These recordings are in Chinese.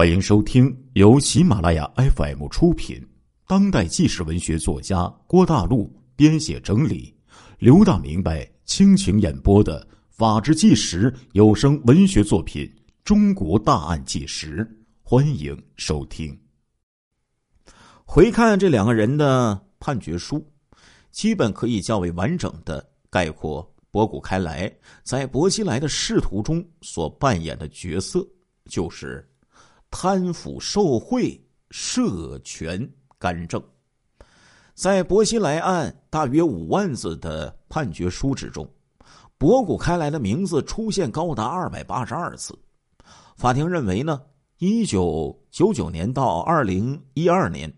欢迎收听由喜马拉雅 FM 出品、当代纪实文学作家郭大陆编写整理、刘大明白倾情演播的《法治纪实》有声文学作品《中国大案纪实》，欢迎收听。回看这两个人的判决书，基本可以较为完整的概括博古开来在薄熙来的仕途中所扮演的角色，就是。贪腐受贿、涉权干政，在薄熙来案大约五万字的判决书之中，博古开来的名字出现高达二百八十二次。法庭认为呢，一九九九年到二零一二年，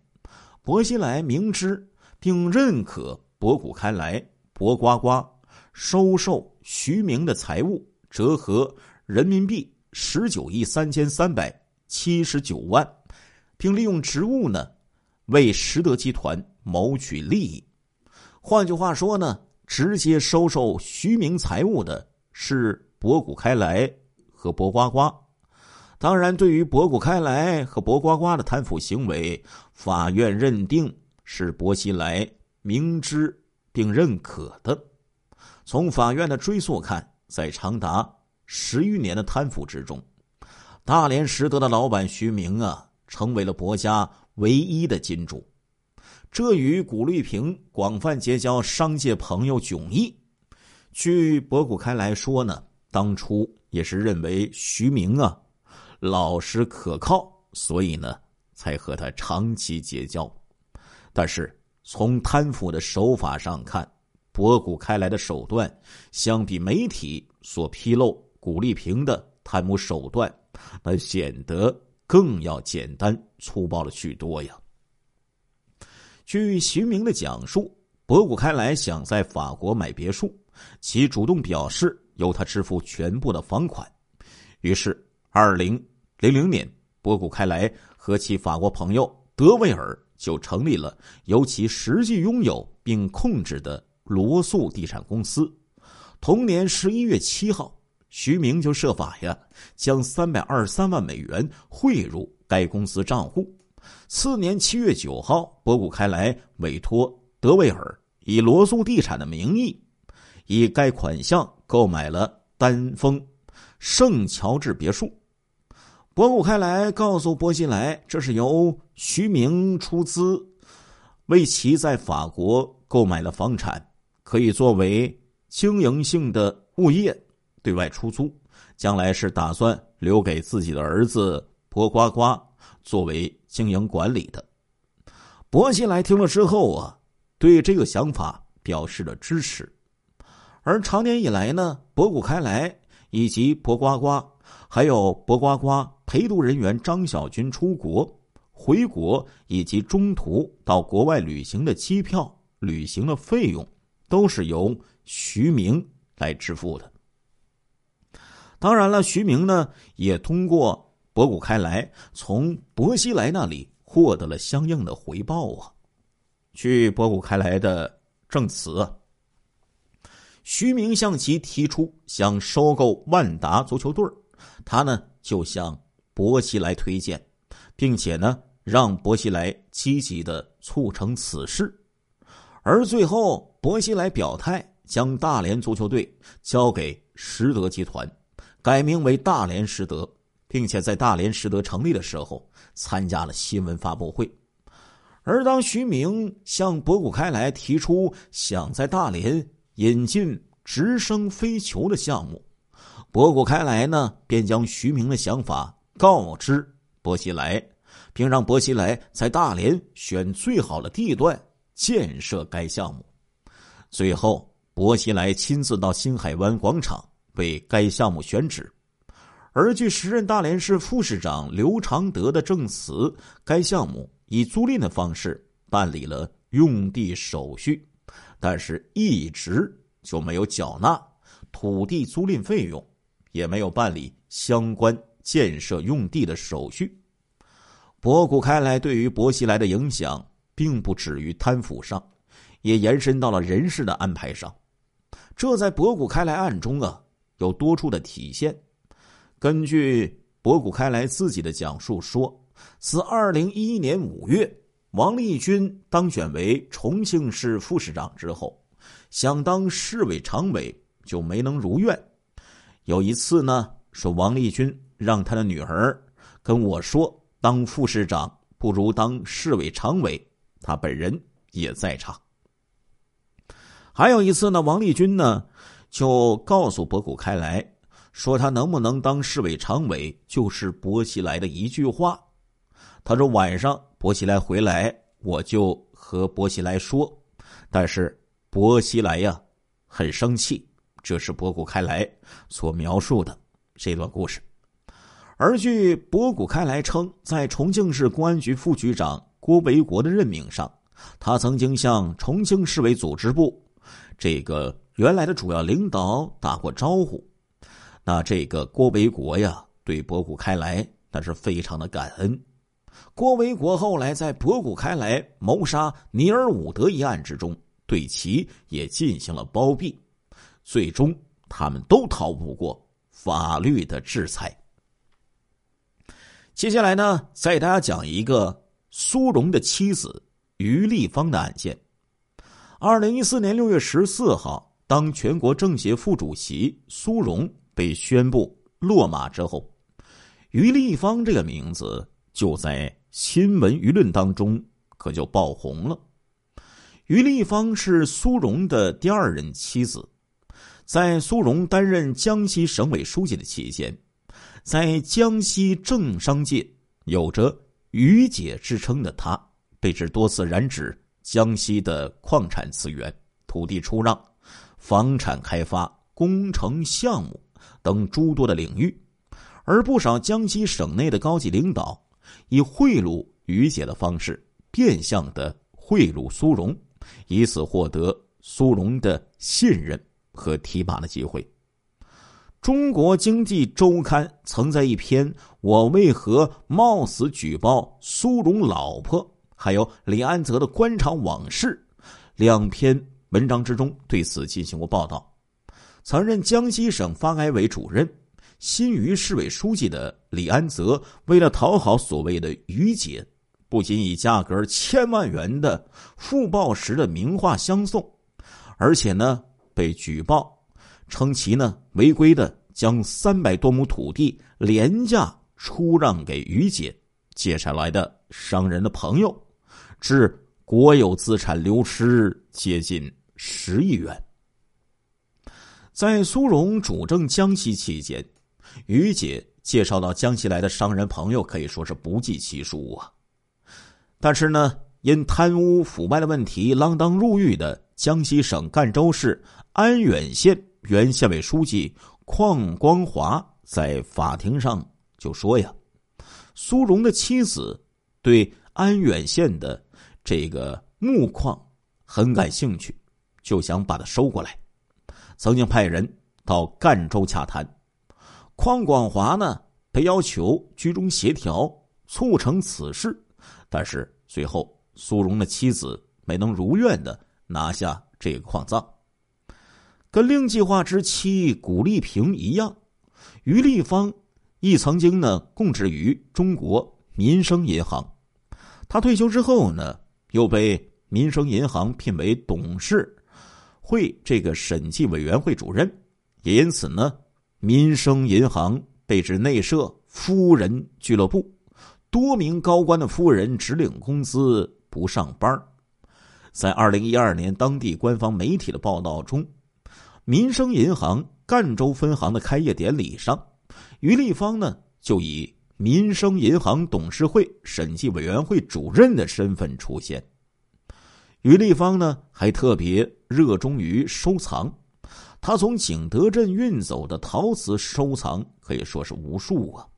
薄熙来明知并认可博古开来、博呱呱收受徐明的财物，折合人民币十九亿三千三百。七十九万，并利用职务呢，为实德集团谋取利益。换句话说呢，直接收受徐明财物的是博古开来和博呱呱。当然，对于博古开来和博呱呱的贪腐行为，法院认定是薄熙来明知并认可的。从法院的追溯看，在长达十余年的贪腐之中。大连实德的老板徐明啊，成为了薄家唯一的金主。这与古绿萍广泛结交商界朋友迥异。据博古开来说呢，当初也是认为徐明啊老实可靠，所以呢才和他长期结交。但是从贪腐的手法上看，博古开来的手段相比媒体所披露古丽萍的贪污手段。那显得更要简单粗暴了许多呀。据徐明的讲述，博古开来想在法国买别墅，其主动表示由他支付全部的房款。于是，二零零零年，博古开来和其法国朋友德维尔就成立了由其实际拥有并控制的罗素地产公司。同年十一月七号。徐明就设法呀，将三百二十三万美元汇入该公司账户。次年七月九号，博古开来委托德维尔以罗素地产的名义，以该款项购买了丹峰圣乔治别墅。博古开来告诉波西莱，这是由徐明出资为其在法国购买了房产，可以作为经营性的物业。对外出租，将来是打算留给自己的儿子博呱呱作为经营管理的。薄熙来听了之后啊，对这个想法表示了支持。而长年以来呢，博古开来以及博呱呱，还有博呱呱陪读人员张小军出国、回国以及中途到国外旅行的机票、旅行的费用，都是由徐明来支付的。当然了，徐明呢也通过博古开来从薄熙来那里获得了相应的回报啊。据博古开来的证词，徐明向其提出想收购万达足球队他呢就向薄熙来推荐，并且呢让薄熙来积极的促成此事。而最后，薄熙来表态将大连足球队交给实德集团。改名为大连实德，并且在大连实德成立的时候参加了新闻发布会。而当徐明向博古开来提出想在大连引进直升飞球的项目，博古开来呢便将徐明的想法告知薄熙来，并让薄熙来在大连选最好的地段建设该项目。最后，薄熙来亲自到新海湾广场。为该项目选址，而据时任大连市副市长刘长德的证词，该项目以租赁的方式办理了用地手续，但是一直就没有缴纳土地租赁费用，也没有办理相关建设用地的手续。博古开来对于薄熙来的影响，并不止于贪腐上，也延伸到了人事的安排上。这在博古开来案中啊。有多处的体现。根据博古开来自己的讲述说，自二零一一年五月，王立军当选为重庆市副市长之后，想当市委常委就没能如愿。有一次呢，说王立军让他的女儿跟我说，当副市长不如当市委常委，他本人也在场。还有一次呢，王立军呢就告诉博古开来。说他能不能当市委常委，就是薄熙来的一句话。他说晚上薄熙来回来，我就和薄熙来说。但是薄熙来呀很生气，这是博古开来所描述的这段故事。而据博古开来称，在重庆市公安局副局长郭维国的任命上，他曾经向重庆市委组织部这个原来的主要领导打过招呼。那这个郭维国呀，对博古开来那是非常的感恩。郭维国后来在博古开来谋杀尼尔伍德一案之中，对其也进行了包庇，最终他们都逃不过法律的制裁。接下来呢，再给大家讲一个苏荣的妻子于丽芳的案件。二零一四年六月十四号，当全国政协副主席苏荣。被宣布落马之后，于立芳这个名字就在新闻舆论当中可就爆红了。于立芳是苏荣的第二任妻子，在苏荣担任江西省委书记的期间，在江西政商界有着“于姐”之称的她，被指多次染指江西的矿产资源、土地出让、房产开发、工程项目。等诸多的领域，而不少江西省内的高级领导以贿赂于姐的方式，变相的贿赂苏荣，以此获得苏荣的信任和提拔的机会。中国经济周刊曾在一篇《我为何冒死举报苏荣老婆还有李安泽的官场往事》两篇文章之中对此进行过报道。曾任江西省发改委主任、新余市委书记的李安泽，为了讨好所谓的“于姐”，不仅以价格千万元的复报时的名画相送，而且呢被举报称其呢违规的将三百多亩土地廉价出让给于姐接下来的商人的朋友，致国有资产流失接近十亿元。在苏荣主政江西期间，于姐介绍到江西来的商人朋友可以说是不计其数啊。但是呢，因贪污腐败的问题锒铛入狱的江西省赣州市安远县原县委书记邝光华在法庭上就说呀：“苏荣的妻子对安远县的这个木矿很感兴趣，就想把它收过来。”曾经派人到赣州洽谈，邝广华呢被要求居中协调促成此事，但是最后苏荣的妻子没能如愿的拿下这个矿藏。跟另计划之妻古丽萍一样，于立芳亦曾经呢供职于中国民生银行，他退休之后呢又被民生银行聘为董事。会这个审计委员会主任，也因此呢，民生银行被指内设夫人俱乐部，多名高官的夫人只领工资不上班。在二零一二年当地官方媒体的报道中，民生银行赣州分行的开业典礼上，于立芳呢就以民生银行董事会审计委员会主任的身份出现。于立芳呢还特别。热衷于收藏，他从景德镇运走的陶瓷收藏可以说是无数啊。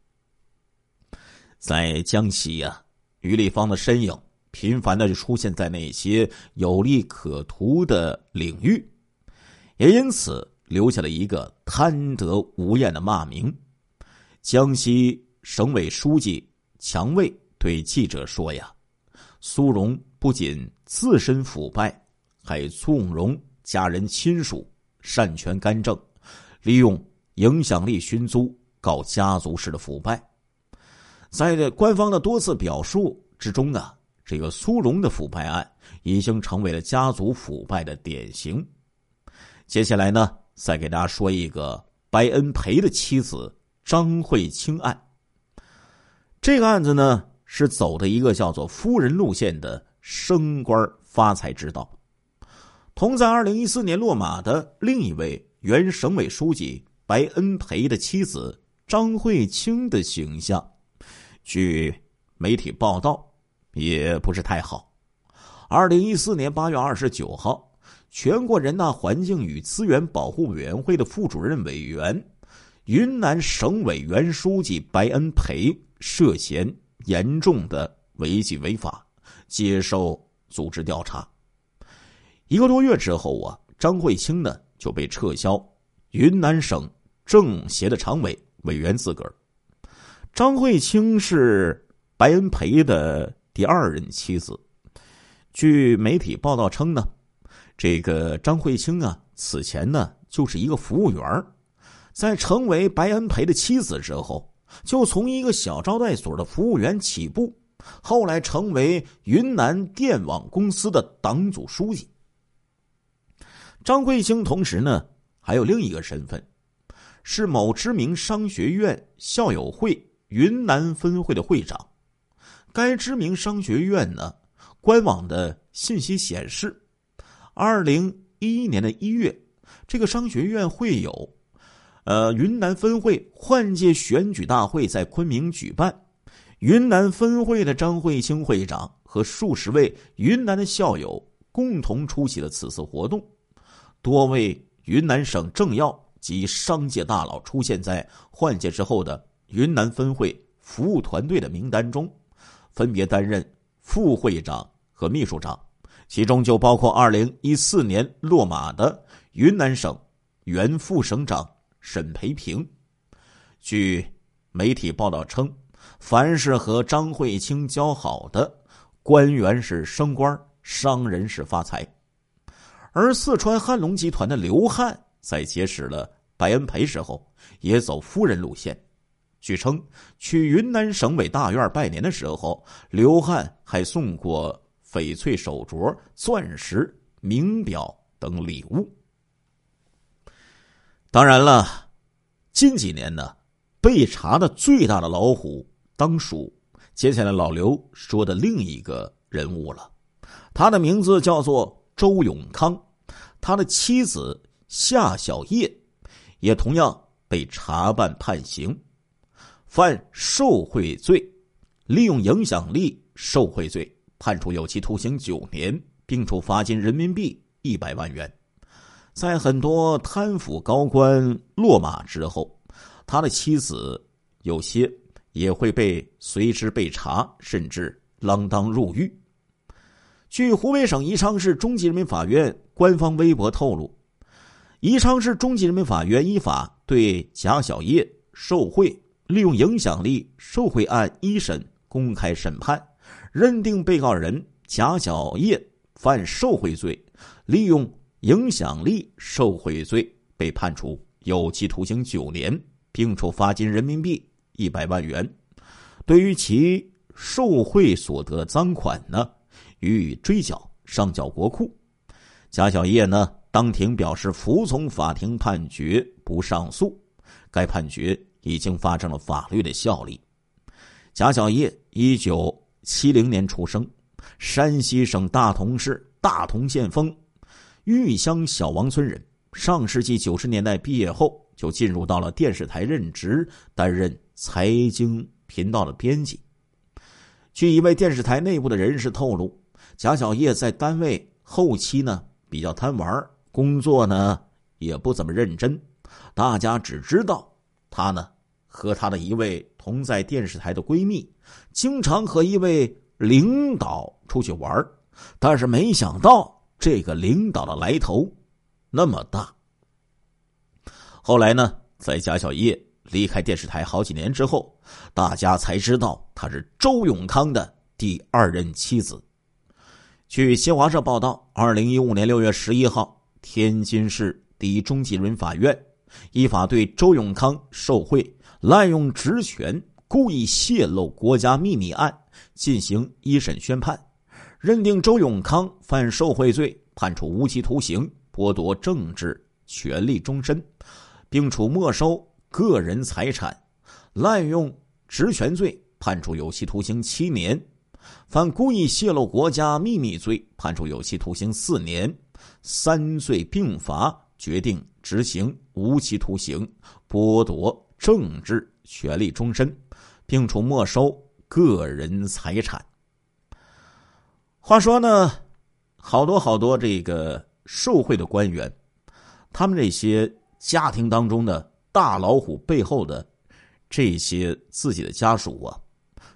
在江西呀，于立芳的身影频繁的就出现在那些有利可图的领域，也因此留下了一个贪得无厌的骂名。江西省委书记强卫对记者说：“呀，苏荣不仅自身腐败。”还纵容家人亲属擅权干政，利用影响力寻租，搞家族式的腐败，在这官方的多次表述之中啊，这个苏荣的腐败案已经成为了家族腐败的典型。接下来呢，再给大家说一个白恩培的妻子张慧清案。这个案子呢，是走的一个叫做“夫人路线”的升官发财之道。同在二零一四年落马的另一位原省委书记白恩培的妻子张慧清的形象，据媒体报道，也不是太好。二零一四年八月二十九号。全国人大环境与资源保护委员会的副主任委员、云南省委原书记白恩培涉嫌严重的违纪违法，接受组织调查。一个多月之后啊，张慧清呢就被撤销云南省政协的常委委员资格。张慧清是白恩培的第二任妻子。据媒体报道称呢。这个张慧清啊，此前呢就是一个服务员在成为白恩培的妻子之后，就从一个小招待所的服务员起步，后来成为云南电网公司的党组书记。张桂清同时呢还有另一个身份，是某知名商学院校友会云南分会的会长。该知名商学院呢官网的信息显示。二零一一年的一月，这个商学院会有，呃，云南分会换届选举大会在昆明举办。云南分会的张慧清会长和数十位云南的校友共同出席了此次活动。多位云南省政要及商界大佬出现在换届之后的云南分会服务团队的名单中，分别担任副会长和秘书长。其中就包括二零一四年落马的云南省原副省长沈培平。据媒体报道称，凡是和张慧清交好的官员是升官，商人是发财。而四川汉龙集团的刘汉在结识了白恩培时候，也走夫人路线。据称，去云南省委大院拜年的时候，刘汉还送过。翡翠手镯、钻石、名表等礼物。当然了，近几年呢，被查的最大的老虎当属接下来老刘说的另一个人物了。他的名字叫做周永康，他的妻子夏小叶也同样被查办判刑，犯受贿罪，利用影响力受贿罪。判处有期徒刑九年，并处罚金人民币一百万元。在很多贪腐高官落马之后，他的妻子有些也会被随之被查，甚至锒铛入狱。据湖北省宜昌市中级人民法院官方微博透露，宜昌市中级人民法院依法对贾小叶受贿、利用影响力受贿案一审公开审判。认定被告人贾小叶犯受贿罪，利用影响力受贿罪，被判处有期徒刑九年，并处罚金人民币一百万元。对于其受贿所得赃款呢，予以追缴，上缴国库。贾小叶呢，当庭表示服从法庭判决，不上诉。该判决已经发生了法律的效力。贾小叶一九。七零年出生，山西省大同市大同县丰玉乡小王村人。上世纪九十年代毕业后，就进入到了电视台任职，担任财经频道的编辑。据一位电视台内部的人士透露，贾小叶在单位后期呢比较贪玩，工作呢也不怎么认真。大家只知道他呢和他的一位同在电视台的闺蜜。经常和一位领导出去玩但是没想到这个领导的来头那么大。后来呢，在贾小叶离开电视台好几年之后，大家才知道她是周永康的第二任妻子。据新华社报道，二零一五年六月十一号，天津市第一中级人民法院依法对周永康受贿、滥用职权。故意泄露国家秘密案进行一审宣判，认定周永康犯受贿罪，判处无期徒刑，剥夺政治权利终身，并处没收个人财产，滥用职权罪，判处有期徒刑七年；犯故意泄露国家秘密罪，判处有期徒刑四年。三罪并罚，决定执行无期徒刑，剥夺政治权利终身，并处没收个人财产。话说呢，好多好多这个受贿的官员，他们这些家庭当中的大老虎背后的这些自己的家属啊，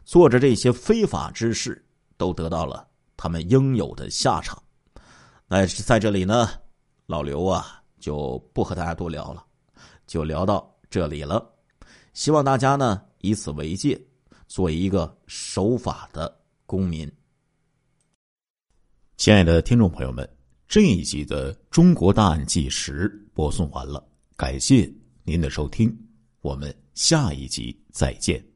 做着这些非法之事，都得到了他们应有的下场。那在这里呢，老刘啊就不和大家多聊了，就聊到这里了。希望大家呢以此为戒，做一个守法的公民。亲爱的听众朋友们，这一集的《中国大案纪实》播送完了，感谢您的收听，我们下一集再见。